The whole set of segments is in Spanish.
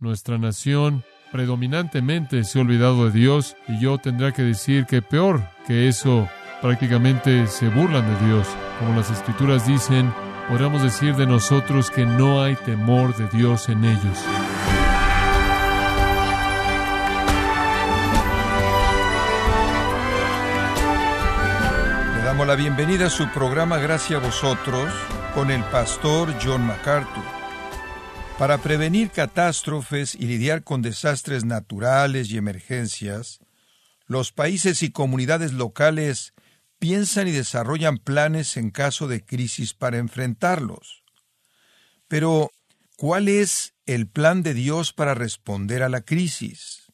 Nuestra nación predominantemente se ha olvidado de Dios y yo tendré que decir que peor que eso, prácticamente se burlan de Dios. Como las escrituras dicen, podríamos decir de nosotros que no hay temor de Dios en ellos. Le damos la bienvenida a su programa Gracias a vosotros con el pastor John MacArthur. Para prevenir catástrofes y lidiar con desastres naturales y emergencias, los países y comunidades locales piensan y desarrollan planes en caso de crisis para enfrentarlos. Pero, ¿cuál es el plan de Dios para responder a la crisis?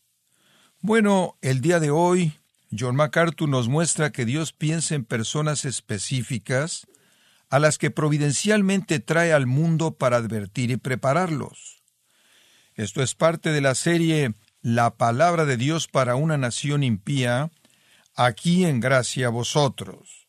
Bueno, el día de hoy, John MacArthur nos muestra que Dios piensa en personas específicas a las que providencialmente trae al mundo para advertir y prepararlos. Esto es parte de la serie La palabra de Dios para una nación impía, aquí en gracia a vosotros.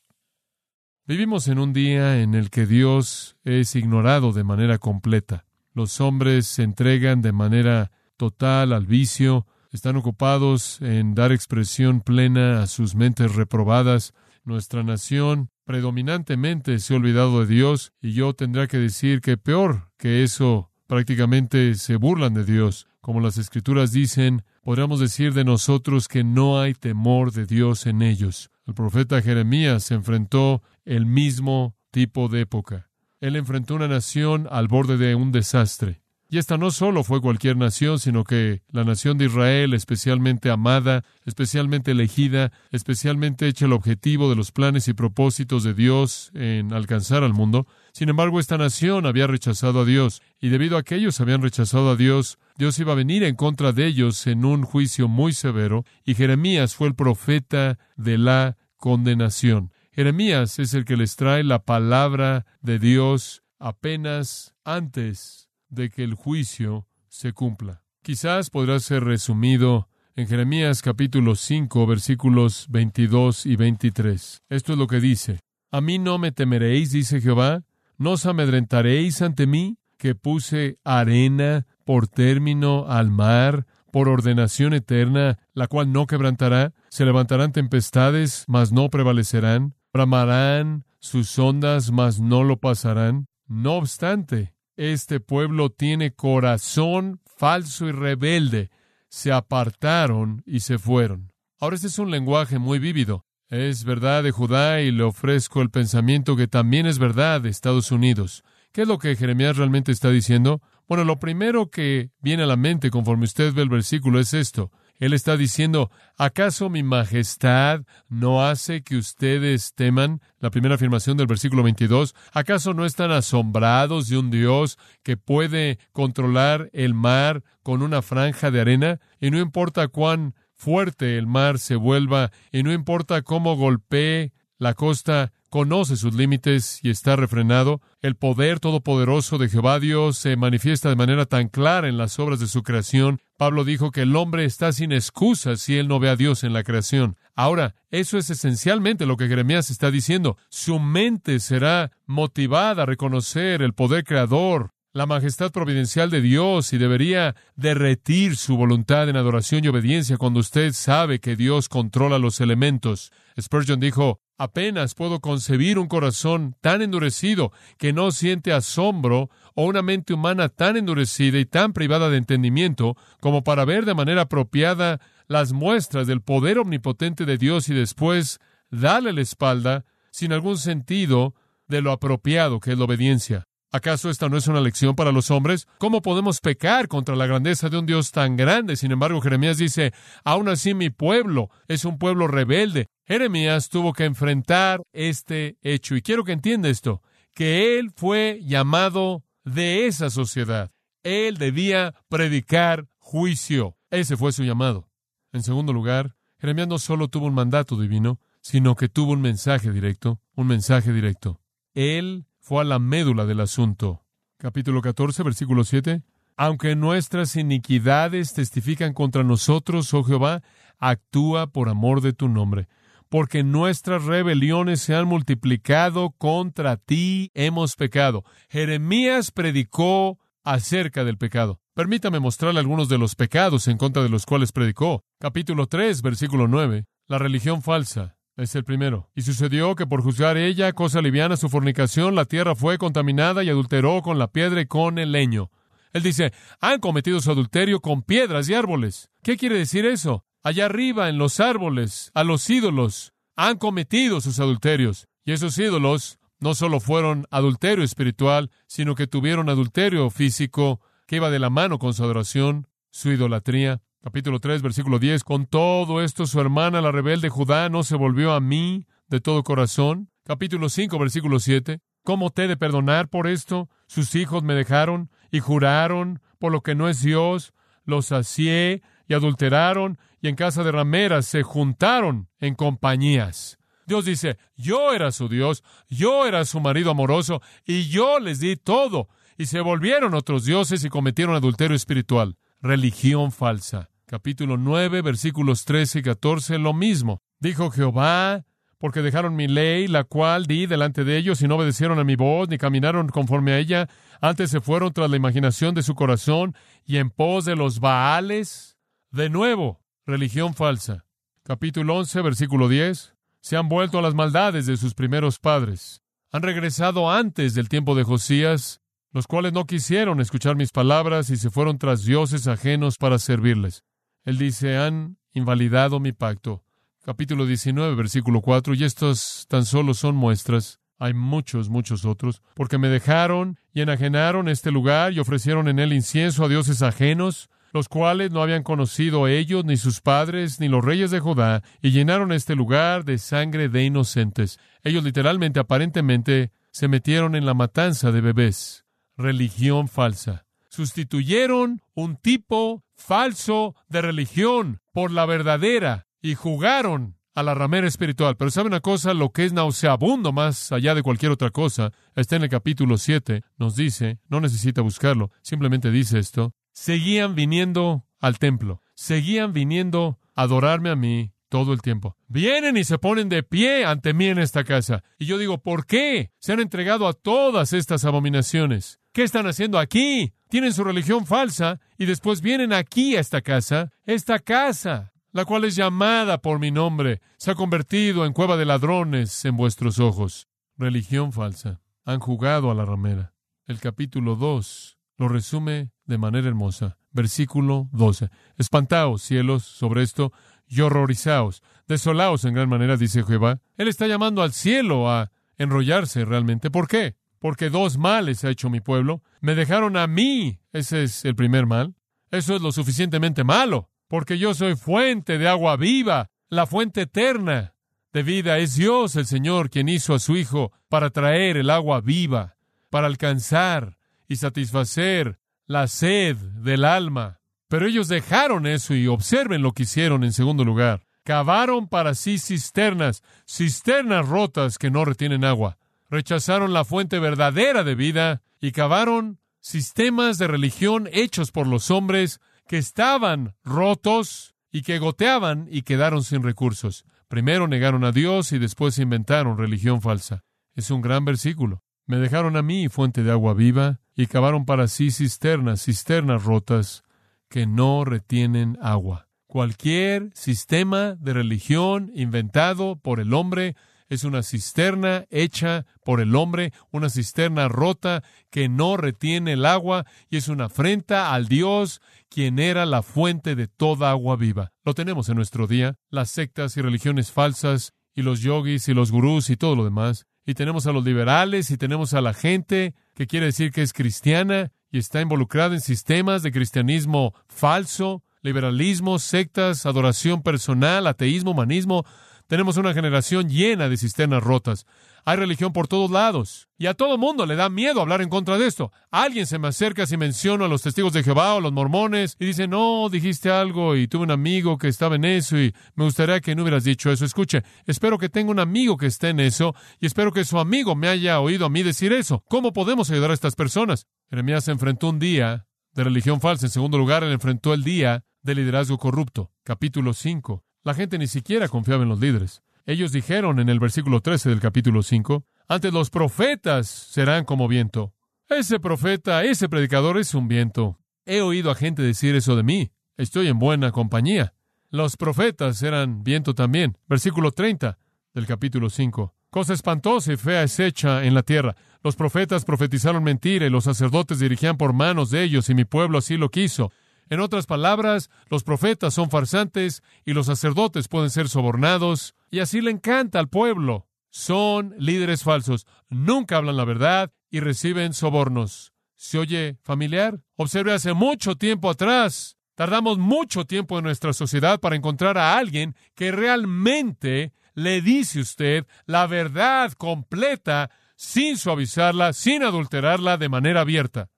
Vivimos en un día en el que Dios es ignorado de manera completa. Los hombres se entregan de manera total al vicio, están ocupados en dar expresión plena a sus mentes reprobadas. Nuestra nación predominantemente se ha olvidado de Dios y yo tendré que decir que peor que eso, prácticamente se burlan de Dios. Como las escrituras dicen, podríamos decir de nosotros que no hay temor de Dios en ellos. El profeta Jeremías se enfrentó el mismo tipo de época. Él enfrentó una nación al borde de un desastre. Y esta no solo fue cualquier nación, sino que la nación de Israel, especialmente amada, especialmente elegida, especialmente hecha el objetivo de los planes y propósitos de Dios en alcanzar al mundo. Sin embargo, esta nación había rechazado a Dios, y debido a que ellos habían rechazado a Dios, Dios iba a venir en contra de ellos en un juicio muy severo, y Jeremías fue el profeta de la condenación. Jeremías es el que les trae la palabra de Dios apenas antes de que el juicio se cumpla. Quizás podrá ser resumido en Jeremías capítulo 5 versículos 22 y 23. Esto es lo que dice. A mí no me temeréis, dice Jehová, no os amedrentaréis ante mí, que puse arena por término al mar, por ordenación eterna, la cual no quebrantará, se levantarán tempestades, mas no prevalecerán, bramarán sus ondas, mas no lo pasarán. No obstante, este pueblo tiene corazón falso y rebelde. Se apartaron y se fueron. Ahora este es un lenguaje muy vívido. Es verdad de Judá y le ofrezco el pensamiento que también es verdad de Estados Unidos. ¿Qué es lo que Jeremías realmente está diciendo? Bueno, lo primero que viene a la mente conforme usted ve el versículo es esto. Él está diciendo, ¿acaso mi majestad no hace que ustedes teman? La primera afirmación del versículo 22. ¿Acaso no están asombrados de un Dios que puede controlar el mar con una franja de arena? Y no importa cuán fuerte el mar se vuelva, y no importa cómo golpee la costa, conoce sus límites y está refrenado. El poder todopoderoso de Jehová Dios se manifiesta de manera tan clara en las obras de su creación. Pablo dijo que el hombre está sin excusa si él no ve a Dios en la creación. Ahora, eso es esencialmente lo que Jeremías está diciendo. Su mente será motivada a reconocer el poder creador, la majestad providencial de Dios y debería derretir su voluntad en adoración y obediencia cuando usted sabe que Dios controla los elementos. Spurgeon dijo, apenas puedo concebir un corazón tan endurecido que no siente asombro o una mente humana tan endurecida y tan privada de entendimiento como para ver de manera apropiada las muestras del poder omnipotente de Dios y después darle la espalda sin algún sentido de lo apropiado que es la obediencia. ¿Acaso esta no es una lección para los hombres? ¿Cómo podemos pecar contra la grandeza de un Dios tan grande? Sin embargo, Jeremías dice, aún así mi pueblo es un pueblo rebelde. Jeremías tuvo que enfrentar este hecho. Y quiero que entienda esto, que él fue llamado de esa sociedad. Él debía predicar juicio. Ese fue su llamado. En segundo lugar, Jeremías no solo tuvo un mandato divino, sino que tuvo un mensaje directo, un mensaje directo. Él fue a la médula del asunto. Capítulo 14, versículo 7. Aunque nuestras iniquidades testifican contra nosotros, oh Jehová, actúa por amor de tu nombre. Porque nuestras rebeliones se han multiplicado contra ti, hemos pecado. Jeremías predicó acerca del pecado. Permítame mostrarle algunos de los pecados en contra de los cuales predicó. Capítulo 3, versículo 9. La religión falsa. Es el primero. Y sucedió que por juzgar ella, cosa liviana, su fornicación, la tierra fue contaminada y adulteró con la piedra y con el leño. Él dice, han cometido su adulterio con piedras y árboles. ¿Qué quiere decir eso? Allá arriba, en los árboles, a los ídolos, han cometido sus adulterios. Y esos ídolos no solo fueron adulterio espiritual, sino que tuvieron adulterio físico que iba de la mano con su adoración, su idolatría. Capítulo 3, versículo 10. Con todo esto, su hermana, la rebelde Judá, no se volvió a mí de todo corazón. Capítulo 5, versículo 7. ¿Cómo te he de perdonar por esto? Sus hijos me dejaron y juraron por lo que no es Dios, los sacié y adulteraron, y en casa de rameras se juntaron en compañías. Dios dice, yo era su Dios, yo era su marido amoroso, y yo les di todo, y se volvieron otros dioses y cometieron adulterio espiritual, religión falsa. Capítulo 9, versículos 13 y 14, lo mismo. Dijo Jehová, porque dejaron mi ley, la cual di delante de ellos, y no obedecieron a mi voz, ni caminaron conforme a ella, antes se fueron tras la imaginación de su corazón, y en pos de los Baales. De nuevo, religión falsa. Capítulo 11, versículo 10. Se han vuelto a las maldades de sus primeros padres. Han regresado antes del tiempo de Josías, los cuales no quisieron escuchar mis palabras y se fueron tras dioses ajenos para servirles. Él dice, han invalidado mi pacto. Capítulo 19, versículo 4, y estos tan solo son muestras. Hay muchos, muchos otros, porque me dejaron y enajenaron este lugar y ofrecieron en él incienso a dioses ajenos, los cuales no habían conocido ellos, ni sus padres, ni los reyes de Judá, y llenaron este lugar de sangre de inocentes. Ellos literalmente, aparentemente, se metieron en la matanza de bebés religión falsa. Sustituyeron un tipo falso de religión por la verdadera y jugaron a la ramera espiritual. Pero sabe una cosa, lo que es nauseabundo más allá de cualquier otra cosa, está en el capítulo 7, nos dice, no necesita buscarlo, simplemente dice esto, seguían viniendo al templo, seguían viniendo a adorarme a mí todo el tiempo. Vienen y se ponen de pie ante mí en esta casa. Y yo digo, ¿por qué? Se han entregado a todas estas abominaciones. ¿Qué están haciendo aquí? Tienen su religión falsa y después vienen aquí a esta casa. Esta casa, la cual es llamada por mi nombre, se ha convertido en cueva de ladrones en vuestros ojos. Religión falsa. Han jugado a la ramera. El capítulo 2 lo resume de manera hermosa. Versículo 12. Espantaos, cielos, sobre esto, y horrorizaos, desolaos en gran manera, dice Jehová. Él está llamando al cielo a enrollarse realmente. ¿Por qué? Porque dos males ha hecho mi pueblo. Me dejaron a mí. Ese es el primer mal. Eso es lo suficientemente malo. Porque yo soy fuente de agua viva, la fuente eterna de vida. Es Dios el Señor quien hizo a su Hijo para traer el agua viva, para alcanzar y satisfacer la sed del alma. Pero ellos dejaron eso y observen lo que hicieron en segundo lugar. Cavaron para sí cisternas, cisternas rotas que no retienen agua. Rechazaron la fuente verdadera de vida y cavaron sistemas de religión hechos por los hombres que estaban rotos y que goteaban y quedaron sin recursos. Primero negaron a Dios y después inventaron religión falsa. Es un gran versículo. Me dejaron a mí fuente de agua viva y cavaron para sí cisternas, cisternas rotas que no retienen agua. Cualquier sistema de religión inventado por el hombre es una cisterna hecha por el hombre, una cisterna rota que no retiene el agua y es una afrenta al Dios quien era la fuente de toda agua viva. Lo tenemos en nuestro día, las sectas y religiones falsas y los yogis y los gurús y todo lo demás. Y tenemos a los liberales y tenemos a la gente que quiere decir que es cristiana y está involucrada en sistemas de cristianismo falso, liberalismo, sectas, adoración personal, ateísmo, humanismo. Tenemos una generación llena de cisternas rotas. Hay religión por todos lados. Y a todo mundo le da miedo hablar en contra de esto. Alguien se me acerca si menciono a los testigos de Jehová o a los mormones y dice, no, dijiste algo y tuve un amigo que estaba en eso y me gustaría que no hubieras dicho eso. Escuche, espero que tenga un amigo que esté en eso y espero que su amigo me haya oído a mí decir eso. ¿Cómo podemos ayudar a estas personas? Jeremías se enfrentó un día de religión falsa. En segundo lugar, él enfrentó el día de liderazgo corrupto. Capítulo 5. La gente ni siquiera confiaba en los líderes. Ellos dijeron en el versículo 13 del capítulo 5, antes los profetas serán como viento. Ese profeta, ese predicador es un viento. he oído a gente decir eso de mí. Estoy en buena compañía. Los profetas eran viento también. Versículo 30 del capítulo 5. Cosa espantosa y fea es hecha en la tierra. Los profetas profetizaron mentira y los sacerdotes dirigían por manos de ellos y mi pueblo así lo quiso. En otras palabras, los profetas son farsantes y los sacerdotes pueden ser sobornados y así le encanta al pueblo. Son líderes falsos, nunca hablan la verdad y reciben sobornos. ¿Se oye familiar? Observe hace mucho tiempo atrás. Tardamos mucho tiempo en nuestra sociedad para encontrar a alguien que realmente le dice usted la verdad completa sin suavizarla, sin adulterarla de manera abierta.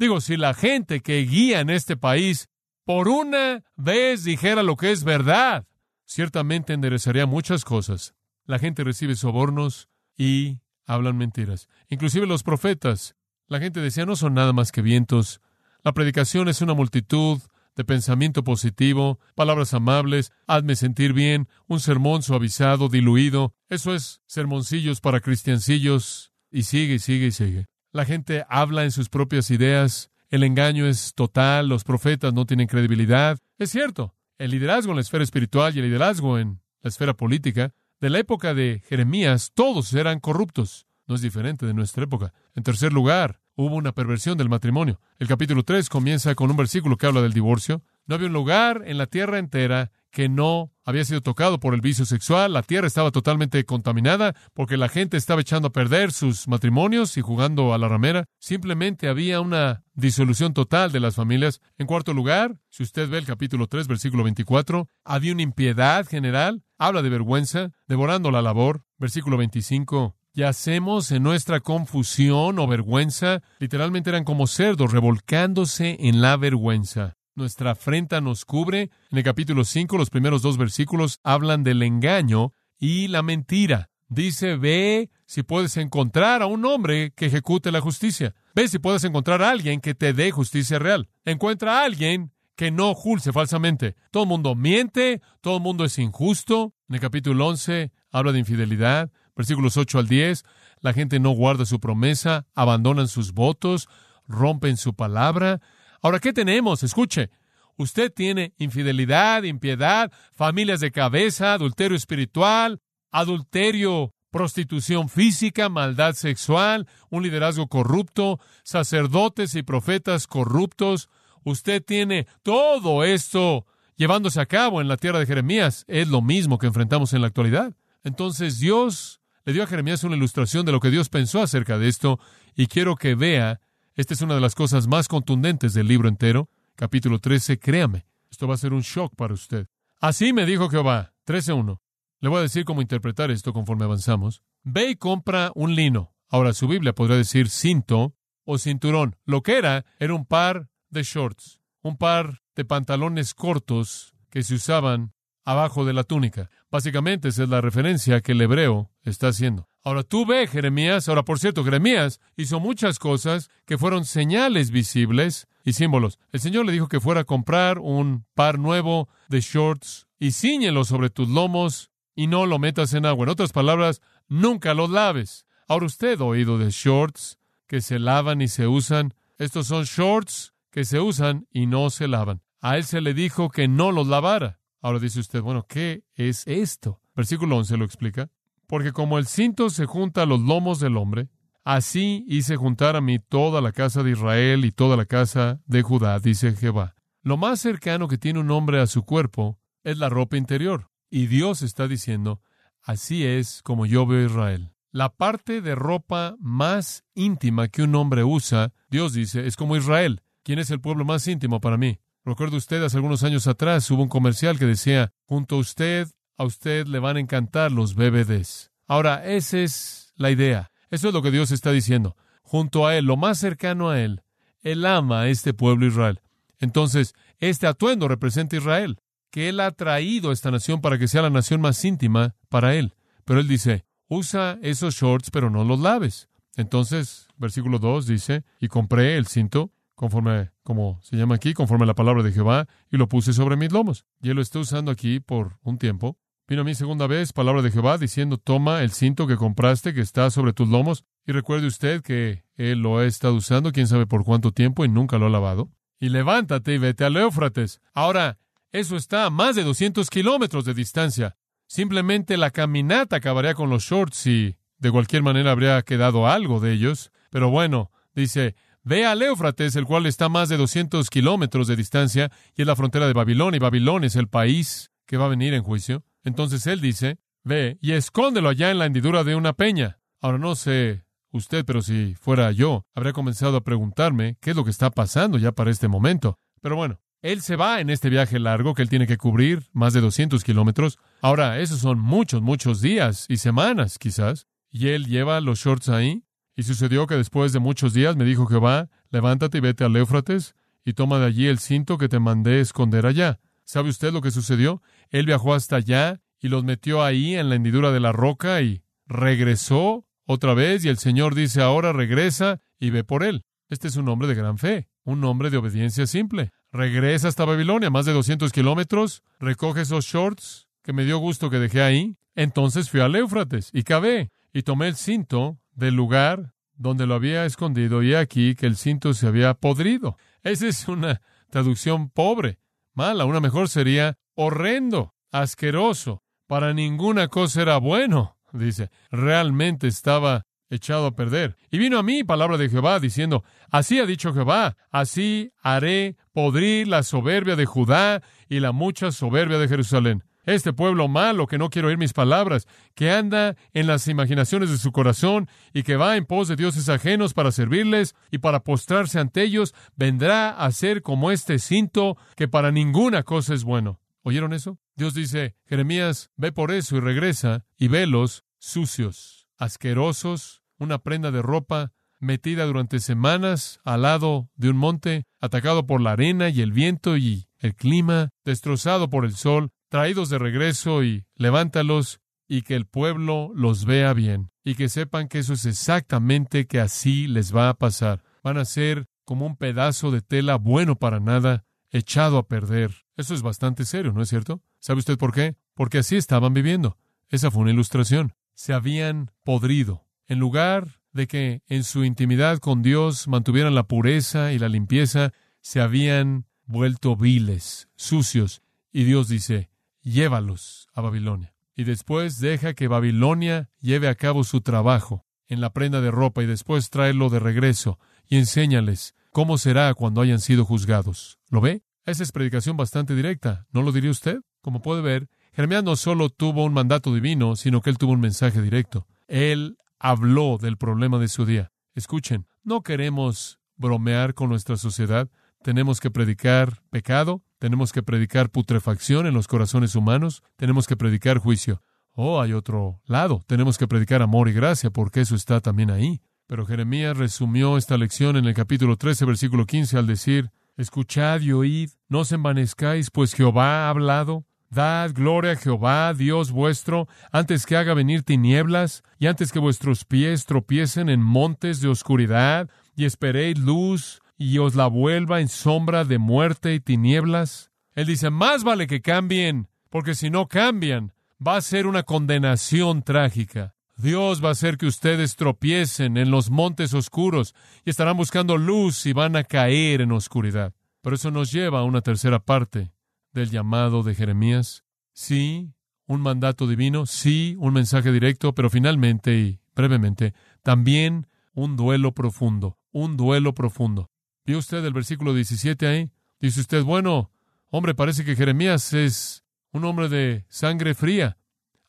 Digo, si la gente que guía en este país por una vez dijera lo que es verdad, ciertamente enderezaría muchas cosas. La gente recibe sobornos y hablan mentiras. Inclusive los profetas. La gente decía, no son nada más que vientos. La predicación es una multitud de pensamiento positivo, palabras amables, hazme sentir bien, un sermón suavizado, diluido. Eso es sermoncillos para cristiancillos. Y sigue, y sigue, y sigue. La gente habla en sus propias ideas, el engaño es total, los profetas no tienen credibilidad. Es cierto, el liderazgo en la esfera espiritual y el liderazgo en la esfera política, de la época de Jeremías, todos eran corruptos. No es diferente de nuestra época. En tercer lugar, hubo una perversión del matrimonio. El capítulo 3 comienza con un versículo que habla del divorcio. No había un lugar en la tierra entera que no había sido tocado por el vicio sexual, la tierra estaba totalmente contaminada porque la gente estaba echando a perder sus matrimonios y jugando a la ramera. Simplemente había una disolución total de las familias. En cuarto lugar, si usted ve el capítulo 3, versículo 24, había una impiedad general, habla de vergüenza, devorando la labor. Versículo 25, Yacemos en nuestra confusión o vergüenza. Literalmente eran como cerdos revolcándose en la vergüenza nuestra afrenta nos cubre. En el capítulo 5, los primeros dos versículos hablan del engaño y la mentira. Dice, ve si puedes encontrar a un hombre que ejecute la justicia. Ve si puedes encontrar a alguien que te dé justicia real. Encuentra a alguien que no julce falsamente. Todo el mundo miente, todo el mundo es injusto. En el capítulo 11 habla de infidelidad. Versículos 8 al 10, la gente no guarda su promesa, abandonan sus votos, rompen su palabra. Ahora, ¿qué tenemos? Escuche, usted tiene infidelidad, impiedad, familias de cabeza, adulterio espiritual, adulterio, prostitución física, maldad sexual, un liderazgo corrupto, sacerdotes y profetas corruptos. Usted tiene todo esto llevándose a cabo en la tierra de Jeremías. Es lo mismo que enfrentamos en la actualidad. Entonces Dios le dio a Jeremías una ilustración de lo que Dios pensó acerca de esto y quiero que vea esta es una de las cosas más contundentes del libro entero. Capítulo 13, créame, esto va a ser un shock para usted. Así me dijo Jehová, 13.1. Le voy a decir cómo interpretar esto conforme avanzamos. Ve y compra un lino. Ahora su Biblia podría decir cinto o cinturón. Lo que era era un par de shorts, un par de pantalones cortos que se usaban abajo de la túnica. Básicamente esa es la referencia que el hebreo está haciendo. Ahora tú ve, Jeremías, ahora por cierto, Jeremías hizo muchas cosas que fueron señales visibles y símbolos. El Señor le dijo que fuera a comprar un par nuevo de shorts y ciñelo sobre tus lomos y no lo metas en agua. En otras palabras, nunca los laves. Ahora usted ha oído de shorts que se lavan y se usan. Estos son shorts que se usan y no se lavan. A él se le dijo que no los lavara. Ahora dice usted, bueno, ¿qué es esto? Versículo 11 lo explica. Porque como el cinto se junta a los lomos del hombre, así hice juntar a mí toda la casa de Israel y toda la casa de Judá, dice Jehová. Lo más cercano que tiene un hombre a su cuerpo es la ropa interior. Y Dios está diciendo, así es como yo veo Israel. La parte de ropa más íntima que un hombre usa, Dios dice, es como Israel. ¿Quién es el pueblo más íntimo para mí? Recuerdo usted, hace algunos años atrás hubo un comercial que decía, junto a usted a usted le van a encantar los BBDs. Ahora, esa es la idea. Eso es lo que Dios está diciendo. Junto a Él, lo más cercano a Él, Él ama a este pueblo Israel. Entonces, este atuendo representa Israel, que Él ha traído a esta nación para que sea la nación más íntima para Él. Pero Él dice, usa esos shorts, pero no los laves. Entonces, versículo 2 dice, y compré el cinto, conforme, como se llama aquí, conforme a la palabra de Jehová, y lo puse sobre mis lomos. Y Él lo está usando aquí por un tiempo. Vino a mí segunda vez palabra de Jehová diciendo, toma el cinto que compraste que está sobre tus lomos y recuerde usted que él lo ha estado usando quién sabe por cuánto tiempo y nunca lo ha lavado. y levántate y vete al Éufrates. Ahora, eso está a más de 200 kilómetros de distancia. Simplemente la caminata acabaría con los shorts y de cualquier manera habría quedado algo de ellos. Pero bueno, dice, ve al Éufrates, el cual está a más de 200 kilómetros de distancia y es la frontera de Babilonia, y Babilonia es el país que va a venir en juicio. Entonces él dice, ve y escóndelo allá en la hendidura de una peña. Ahora no sé usted, pero si fuera yo, habría comenzado a preguntarme qué es lo que está pasando ya para este momento. Pero bueno, él se va en este viaje largo que él tiene que cubrir, más de 200 kilómetros. Ahora, esos son muchos, muchos días y semanas, quizás. Y él lleva los shorts ahí. Y sucedió que después de muchos días me dijo Jehová, levántate y vete al Éufrates y toma de allí el cinto que te mandé esconder allá. ¿Sabe usted lo que sucedió? Él viajó hasta allá y los metió ahí en la hendidura de la roca y regresó otra vez y el Señor dice ahora regresa y ve por él. Este es un hombre de gran fe, un hombre de obediencia simple. Regresa hasta Babilonia, más de 200 kilómetros, recoge esos shorts que me dio gusto que dejé ahí. Entonces fui al Éufrates y cavé y tomé el cinto del lugar donde lo había escondido y aquí que el cinto se había podrido. Esa es una traducción pobre, mala. Una mejor sería horrendo, asqueroso. Para ninguna cosa era bueno, dice. Realmente estaba echado a perder. Y vino a mí palabra de Jehová diciendo, así ha dicho Jehová, así haré podrir la soberbia de Judá y la mucha soberbia de Jerusalén. Este pueblo malo que no quiere oír mis palabras, que anda en las imaginaciones de su corazón y que va en pos de dioses ajenos para servirles y para postrarse ante ellos, vendrá a ser como este cinto que para ninguna cosa es bueno. ¿Oyeron eso? Dios dice, Jeremías, ve por eso y regresa y velos sucios, asquerosos, una prenda de ropa metida durante semanas al lado de un monte, atacado por la arena y el viento y el clima, destrozado por el sol, traídos de regreso y levántalos y que el pueblo los vea bien y que sepan que eso es exactamente que así les va a pasar. Van a ser como un pedazo de tela bueno para nada, echado a perder. Eso es bastante serio, ¿no es cierto? ¿Sabe usted por qué? Porque así estaban viviendo. Esa fue una ilustración. Se habían podrido, en lugar de que en su intimidad con Dios mantuvieran la pureza y la limpieza, se habían vuelto viles, sucios, y Dios dice, llévalos a Babilonia. Y después deja que Babilonia lleve a cabo su trabajo en la prenda de ropa y después tráelo de regreso y enséñales cómo será cuando hayan sido juzgados. ¿Lo ve? Esa es predicación bastante directa, ¿no lo diría usted? Como puede ver, Jeremías no solo tuvo un mandato divino, sino que él tuvo un mensaje directo. Él habló del problema de su día. Escuchen, no queremos bromear con nuestra sociedad. Tenemos que predicar pecado, tenemos que predicar putrefacción en los corazones humanos, tenemos que predicar juicio. Oh, hay otro lado, tenemos que predicar amor y gracia, porque eso está también ahí. Pero Jeremías resumió esta lección en el capítulo 13, versículo 15, al decir, Escuchad y oíd, no os envanezcáis, pues Jehová ha hablado. Dad gloria a Jehová, Dios vuestro, antes que haga venir tinieblas y antes que vuestros pies tropiecen en montes de oscuridad y esperéis luz y os la vuelva en sombra de muerte y tinieblas. Él dice, más vale que cambien, porque si no cambian, va a ser una condenación trágica. Dios va a hacer que ustedes tropiecen en los montes oscuros y estarán buscando luz y van a caer en oscuridad. Pero eso nos lleva a una tercera parte del llamado de Jeremías? Sí, un mandato divino, sí, un mensaje directo, pero finalmente y brevemente, también un duelo profundo, un duelo profundo. ¿Vio usted el versículo 17 ahí? Dice usted, bueno, hombre, parece que Jeremías es un hombre de sangre fría.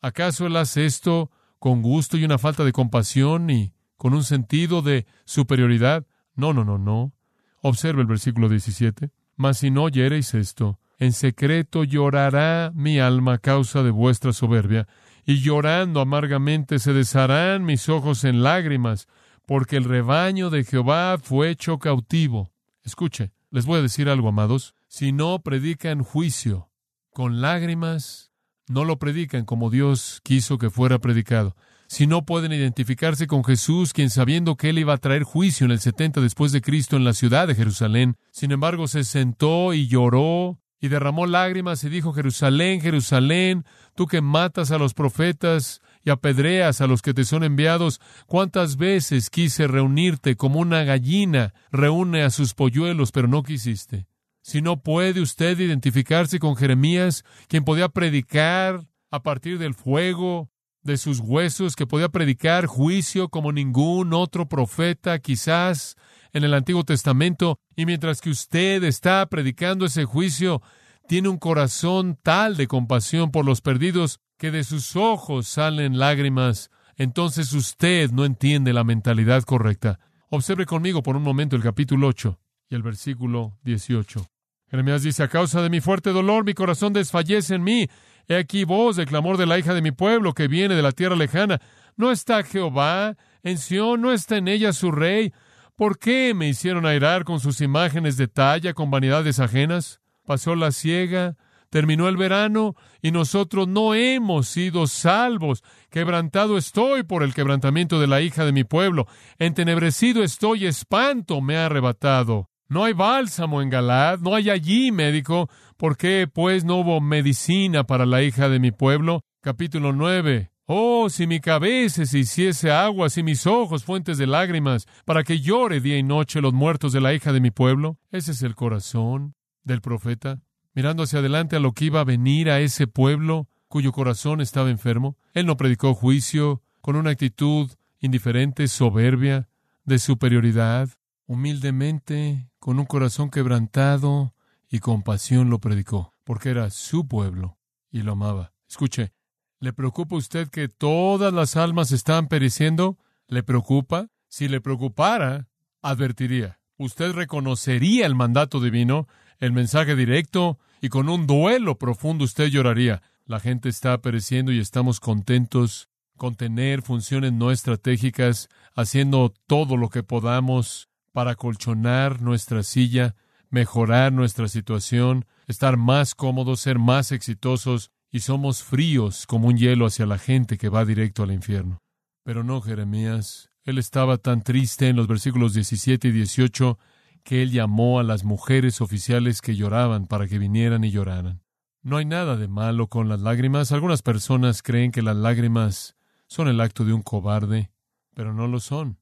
¿Acaso él hace esto con gusto y una falta de compasión y con un sentido de superioridad? No, no, no, no. Observe el versículo 17. Mas si no oyereis esto, en secreto llorará mi alma a causa de vuestra soberbia, y llorando amargamente se desharán mis ojos en lágrimas, porque el rebaño de Jehová fue hecho cautivo. Escuche, les voy a decir algo, amados. Si no predican juicio con lágrimas, no lo predican como Dios quiso que fuera predicado. Si no pueden identificarse con Jesús, quien sabiendo que él iba a traer juicio en el 70 después de Cristo en la ciudad de Jerusalén, sin embargo se sentó y lloró y derramó lágrimas y dijo, Jerusalén, Jerusalén, tú que matas a los profetas y apedreas a los que te son enviados, cuántas veces quise reunirte como una gallina reúne a sus polluelos, pero no quisiste. Si no puede usted identificarse con Jeremías, quien podía predicar a partir del fuego de sus huesos, que podía predicar juicio como ningún otro profeta, quizás en el Antiguo Testamento, y mientras que usted está predicando ese juicio, tiene un corazón tal de compasión por los perdidos que de sus ojos salen lágrimas, entonces usted no entiende la mentalidad correcta. Observe conmigo por un momento el capítulo 8 y el versículo 18. Jeremías dice, a causa de mi fuerte dolor, mi corazón desfallece en mí. He aquí voz de clamor de la hija de mi pueblo que viene de la tierra lejana. ¿No está Jehová en Sión? ¿No está en ella su rey? ¿Por qué me hicieron airar con sus imágenes de talla, con vanidades ajenas? Pasó la ciega, terminó el verano, y nosotros no hemos sido salvos. Quebrantado estoy por el quebrantamiento de la hija de mi pueblo. Entenebrecido estoy, espanto me ha arrebatado. No hay bálsamo en Galad, no hay allí médico. ¿Por qué, pues, no hubo medicina para la hija de mi pueblo? Capítulo 9. Oh, si mi cabeza se hiciese agua, si mis ojos fuentes de lágrimas, para que llore día y noche los muertos de la hija de mi pueblo. Ese es el corazón del profeta, mirando hacia adelante a lo que iba a venir a ese pueblo cuyo corazón estaba enfermo. Él no predicó juicio con una actitud indiferente, soberbia, de superioridad. Humildemente con un corazón quebrantado y compasión lo predicó, porque era su pueblo y lo amaba. Escuche, ¿le preocupa usted que todas las almas están pereciendo? ¿Le preocupa? Si le preocupara, advertiría. Usted reconocería el mandato divino, el mensaje directo, y con un duelo profundo usted lloraría. La gente está pereciendo y estamos contentos con tener funciones no estratégicas, haciendo todo lo que podamos para colchonar nuestra silla, mejorar nuestra situación, estar más cómodos, ser más exitosos, y somos fríos como un hielo hacia la gente que va directo al infierno. Pero no, Jeremías. Él estaba tan triste en los versículos 17 y 18 que él llamó a las mujeres oficiales que lloraban para que vinieran y lloraran. No hay nada de malo con las lágrimas. Algunas personas creen que las lágrimas son el acto de un cobarde, pero no lo son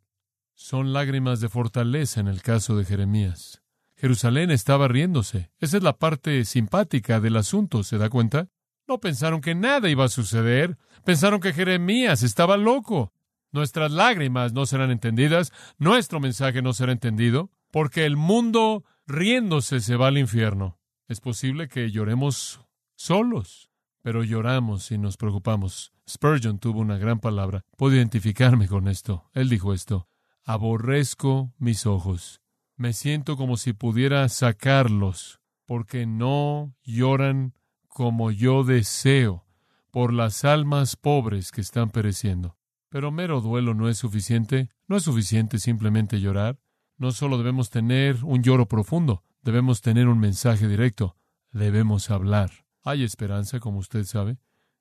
son lágrimas de fortaleza en el caso de Jeremías. Jerusalén estaba riéndose. Esa es la parte simpática del asunto, ¿se da cuenta? No pensaron que nada iba a suceder. Pensaron que Jeremías estaba loco. Nuestras lágrimas no serán entendidas, nuestro mensaje no será entendido, porque el mundo riéndose se va al infierno. Es posible que lloremos solos, pero lloramos y nos preocupamos. Spurgeon tuvo una gran palabra. Puedo identificarme con esto. Él dijo esto aborrezco mis ojos. Me siento como si pudiera sacarlos, porque no lloran como yo deseo por las almas pobres que están pereciendo. Pero mero duelo no es suficiente, no es suficiente simplemente llorar. No solo debemos tener un lloro profundo, debemos tener un mensaje directo, debemos hablar. Hay esperanza, como usted sabe,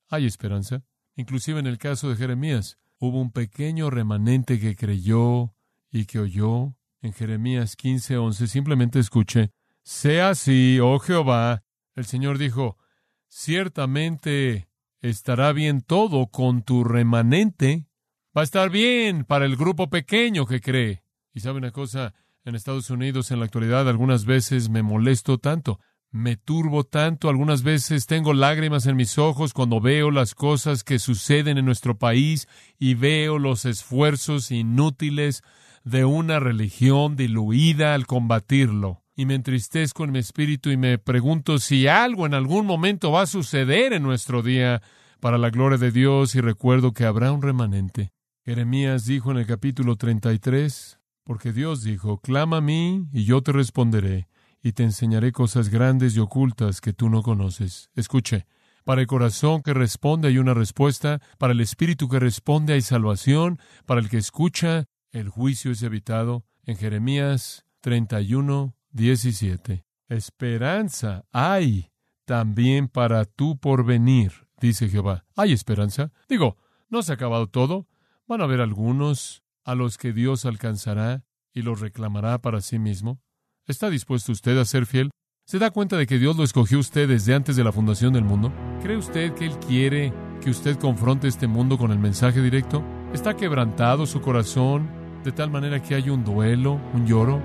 hay esperanza. Inclusive en el caso de Jeremías, hubo un pequeño remanente que creyó y que oyó en Jeremías 15:11. Simplemente escuche, sea así, oh Jehová. El Señor dijo, ciertamente estará bien todo con tu remanente. Va a estar bien para el grupo pequeño que cree. Y sabe una cosa, en Estados Unidos en la actualidad algunas veces me molesto tanto me turbo tanto, algunas veces tengo lágrimas en mis ojos cuando veo las cosas que suceden en nuestro país y veo los esfuerzos inútiles de una religión diluida al combatirlo. Y me entristezco en mi espíritu y me pregunto si algo en algún momento va a suceder en nuestro día para la gloria de Dios y recuerdo que habrá un remanente. Jeremías dijo en el capítulo 33, porque Dios dijo, clama a mí y yo te responderé y te enseñaré cosas grandes y ocultas que tú no conoces. Escuche, para el corazón que responde hay una respuesta, para el espíritu que responde hay salvación, para el que escucha el juicio es evitado. En Jeremías 31, 17. Esperanza hay también para tu porvenir, dice Jehová. Hay esperanza. Digo, no se ha acabado todo. Van a haber algunos a los que Dios alcanzará y los reclamará para sí mismo. ¿Está dispuesto usted a ser fiel? ¿Se da cuenta de que Dios lo escogió usted desde antes de la fundación del mundo? ¿Cree usted que Él quiere que usted confronte este mundo con el mensaje directo? ¿Está quebrantado su corazón de tal manera que hay un duelo, un lloro?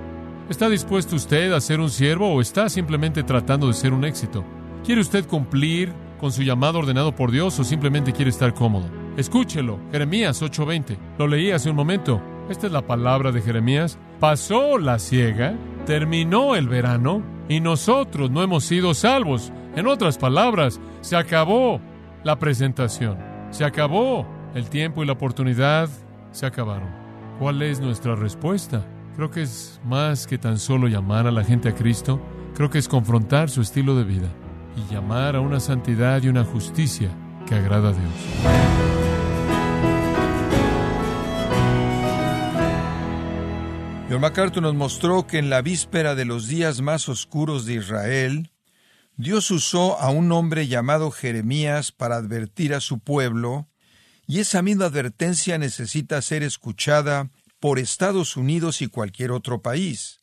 ¿Está dispuesto usted a ser un siervo o está simplemente tratando de ser un éxito? ¿Quiere usted cumplir con su llamado ordenado por Dios o simplemente quiere estar cómodo? Escúchelo, Jeremías 8:20. Lo leí hace un momento. Esta es la palabra de Jeremías. Pasó la ciega, terminó el verano y nosotros no hemos sido salvos. En otras palabras, se acabó la presentación. Se acabó el tiempo y la oportunidad. Se acabaron. ¿Cuál es nuestra respuesta? Creo que es más que tan solo llamar a la gente a Cristo. Creo que es confrontar su estilo de vida y llamar a una santidad y una justicia que agrada a Dios. John MacArthur nos mostró que en la víspera de los días más oscuros de Israel, Dios usó a un hombre llamado Jeremías para advertir a su pueblo, y esa misma advertencia necesita ser escuchada por Estados Unidos y cualquier otro país.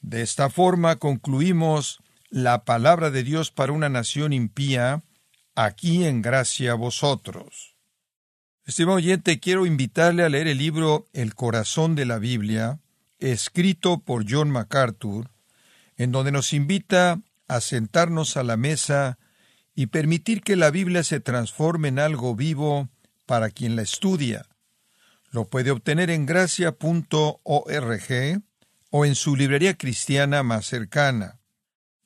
De esta forma concluimos la palabra de Dios para una nación impía, aquí en gracia a vosotros. Estimado oyente, quiero invitarle a leer el libro El corazón de la Biblia, escrito por John MacArthur, en donde nos invita a sentarnos a la mesa y permitir que la Biblia se transforme en algo vivo para quien la estudia. Lo puede obtener en gracia.org o en su librería cristiana más cercana.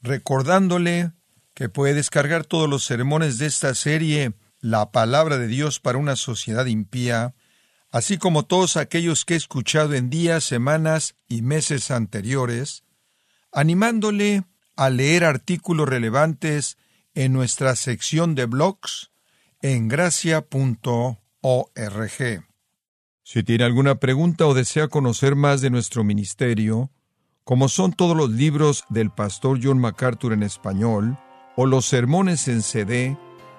Recordándole que puede descargar todos los sermones de esta serie La palabra de Dios para una sociedad impía, así como todos aquellos que he escuchado en días, semanas y meses anteriores, animándole a leer artículos relevantes en nuestra sección de blogs en gracia.org. Si tiene alguna pregunta o desea conocer más de nuestro ministerio, como son todos los libros del pastor John MacArthur en español, o los sermones en CD,